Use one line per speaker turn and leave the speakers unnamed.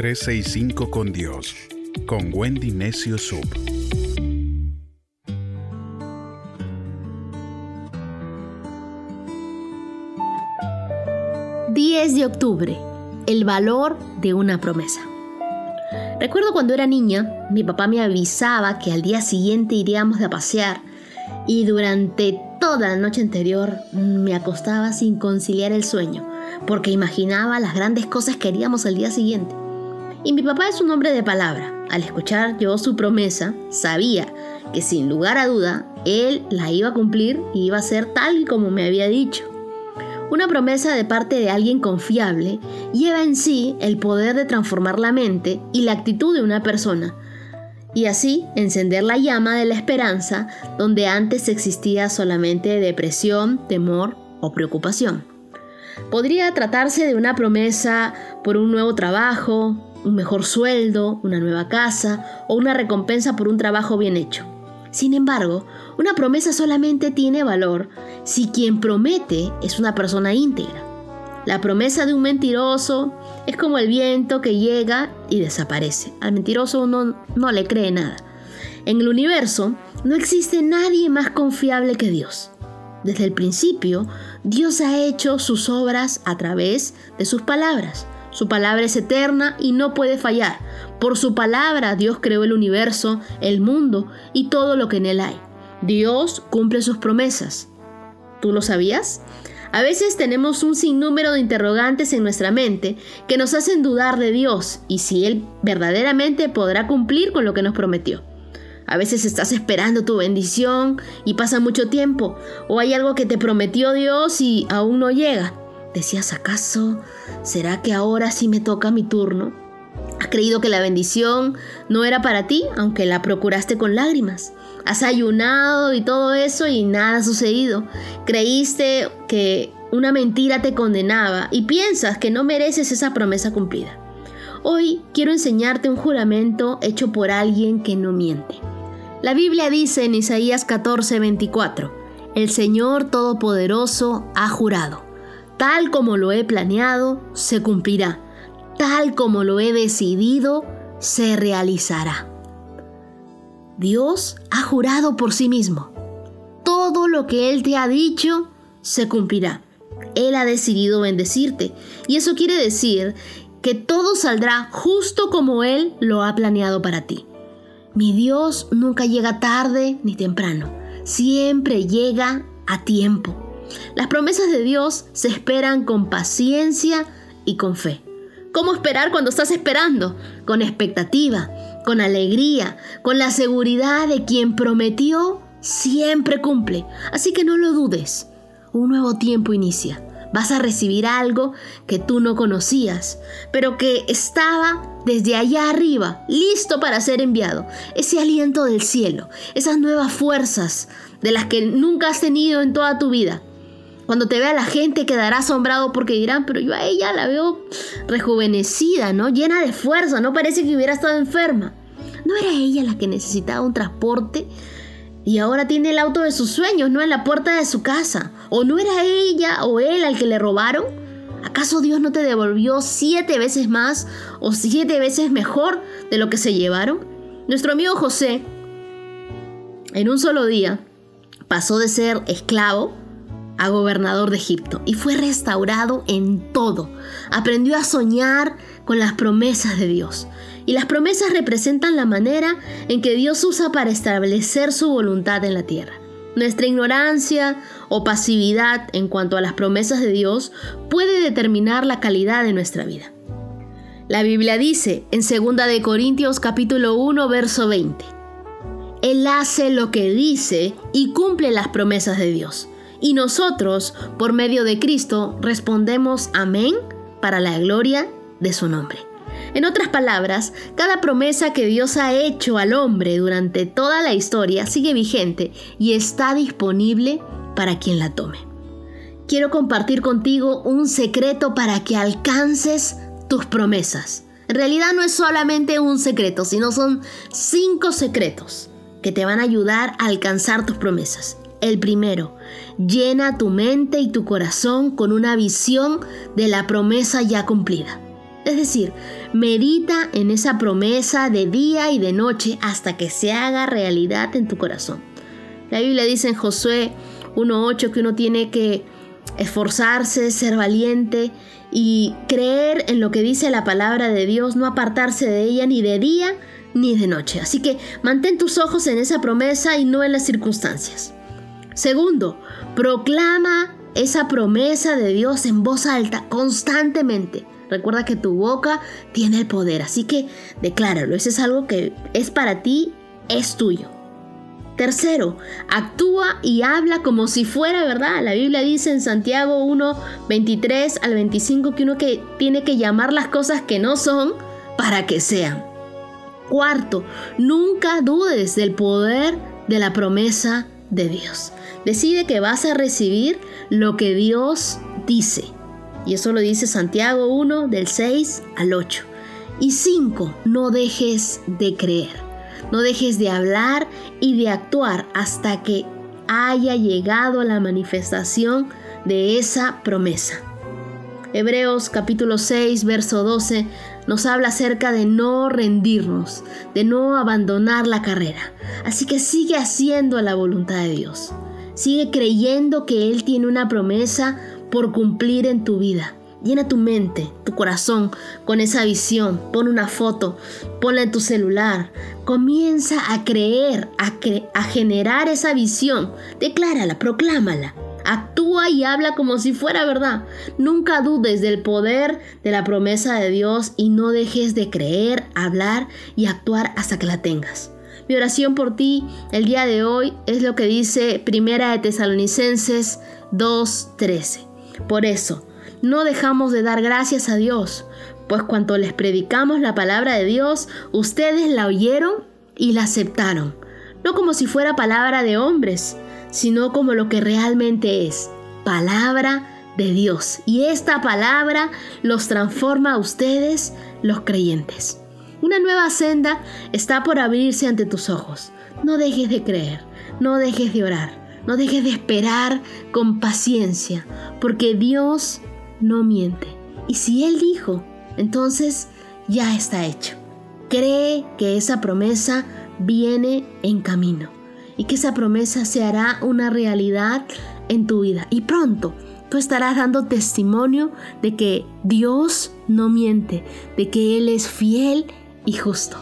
365 con Dios, con Wendy Necio Sub.
...10 de octubre... ...el valor de una promesa... Recuerdo cuando era niña, mi papá me avisaba que al día siguiente iríamos de pasear y durante toda la noche anterior me acostaba sin conciliar el sueño, porque imaginaba las grandes cosas que haríamos al día siguiente. Y mi papá es un hombre de palabra. Al escuchar yo su promesa, sabía que sin lugar a duda, él la iba a cumplir y iba a ser tal como me había dicho. Una promesa de parte de alguien confiable lleva en sí el poder de transformar la mente y la actitud de una persona, y así encender la llama de la esperanza donde antes existía solamente depresión, temor o preocupación. Podría tratarse de una promesa por un nuevo trabajo, un mejor sueldo, una nueva casa o una recompensa por un trabajo bien hecho. Sin embargo, una promesa solamente tiene valor si quien promete es una persona íntegra. La promesa de un mentiroso es como el viento que llega y desaparece. Al mentiroso uno no le cree nada. En el universo no existe nadie más confiable que Dios. Desde el principio, Dios ha hecho sus obras a través de sus palabras. Su palabra es eterna y no puede fallar. Por su palabra Dios creó el universo, el mundo y todo lo que en él hay. Dios cumple sus promesas. ¿Tú lo sabías? A veces tenemos un sinnúmero de interrogantes en nuestra mente que nos hacen dudar de Dios y si Él verdaderamente podrá cumplir con lo que nos prometió. A veces estás esperando tu bendición y pasa mucho tiempo, o hay algo que te prometió Dios y aún no llega. Decías, ¿acaso será que ahora sí me toca mi turno? Has creído que la bendición no era para ti, aunque la procuraste con lágrimas. Has ayunado y todo eso y nada ha sucedido. Creíste que una mentira te condenaba y piensas que no mereces esa promesa cumplida. Hoy quiero enseñarte un juramento hecho por alguien que no miente. La Biblia dice en Isaías 14:24, el Señor Todopoderoso ha jurado, tal como lo he planeado, se cumplirá tal como lo he decidido, se realizará. Dios ha jurado por sí mismo. Todo lo que Él te ha dicho se cumplirá. Él ha decidido bendecirte. Y eso quiere decir que todo saldrá justo como Él lo ha planeado para ti. Mi Dios nunca llega tarde ni temprano. Siempre llega a tiempo. Las promesas de Dios se esperan con paciencia y con fe. ¿Cómo esperar cuando estás esperando? Con expectativa, con alegría, con la seguridad de quien prometió siempre cumple. Así que no lo dudes. Un nuevo tiempo inicia. Vas a recibir algo que tú no conocías, pero que estaba desde allá arriba, listo para ser enviado. Ese aliento del cielo, esas nuevas fuerzas de las que nunca has tenido en toda tu vida. Cuando te vea la gente quedará asombrado porque dirán, pero yo a ella la veo rejuvenecida, ¿no? Llena de fuerza, no parece que hubiera estado enferma. ¿No era ella la que necesitaba un transporte? Y ahora tiene el auto de sus sueños, ¿no? En la puerta de su casa. ¿O no era ella o él al que le robaron? ¿Acaso Dios no te devolvió siete veces más o siete veces mejor de lo que se llevaron? Nuestro amigo José, en un solo día, pasó de ser esclavo a gobernador de Egipto y fue restaurado en todo. Aprendió a soñar con las promesas de Dios. Y las promesas representan la manera en que Dios usa para establecer su voluntad en la tierra. Nuestra ignorancia o pasividad en cuanto a las promesas de Dios puede determinar la calidad de nuestra vida. La Biblia dice en 2 de Corintios capítulo 1 verso 20. Él hace lo que dice y cumple las promesas de Dios y nosotros, por medio de Cristo, respondemos amén para la gloria de su nombre. En otras palabras, cada promesa que Dios ha hecho al hombre durante toda la historia sigue vigente y está disponible para quien la tome. Quiero compartir contigo un secreto para que alcances tus promesas. En realidad no es solamente un secreto, sino son cinco secretos que te van a ayudar a alcanzar tus promesas. El primero, llena tu mente y tu corazón con una visión de la promesa ya cumplida. Es decir, medita en esa promesa de día y de noche hasta que se haga realidad en tu corazón. La Biblia dice en Josué 1.8 que uno tiene que esforzarse, ser valiente y creer en lo que dice la palabra de Dios, no apartarse de ella ni de día ni de noche. Así que mantén tus ojos en esa promesa y no en las circunstancias. Segundo, proclama esa promesa de Dios en voz alta constantemente. Recuerda que tu boca tiene el poder, así que decláralo. Eso es algo que es para ti, es tuyo. Tercero, actúa y habla como si fuera verdad. La Biblia dice en Santiago 1, 23 al 25 que uno que tiene que llamar las cosas que no son para que sean. Cuarto, nunca dudes del poder de la promesa de Dios. Decide que vas a recibir lo que Dios dice. Y eso lo dice Santiago 1 del 6 al 8. Y 5. No dejes de creer. No dejes de hablar y de actuar hasta que haya llegado la manifestación de esa promesa. Hebreos capítulo 6, verso 12 nos habla acerca de no rendirnos, de no abandonar la carrera. Así que sigue haciendo la voluntad de Dios. Sigue creyendo que Él tiene una promesa por cumplir en tu vida. Llena tu mente, tu corazón con esa visión. Pon una foto, ponla en tu celular. Comienza a creer, a, a generar esa visión. Declárala, proclámala. Actúa y habla como si fuera verdad. Nunca dudes del poder de la promesa de Dios y no dejes de creer, hablar y actuar hasta que la tengas. Mi oración por ti el día de hoy es lo que dice Primera de Tesalonicenses 2:13. Por eso, no dejamos de dar gracias a Dios, pues cuando les predicamos la palabra de Dios, ustedes la oyeron y la aceptaron, no como si fuera palabra de hombres, sino como lo que realmente es, palabra de Dios. Y esta palabra los transforma a ustedes, los creyentes. Una nueva senda está por abrirse ante tus ojos. No dejes de creer, no dejes de orar, no dejes de esperar con paciencia, porque Dios no miente. Y si Él dijo, entonces ya está hecho. Cree que esa promesa viene en camino y que esa promesa se hará una realidad en tu vida. Y pronto tú estarás dando testimonio de que Dios no miente, de que Él es fiel y justo.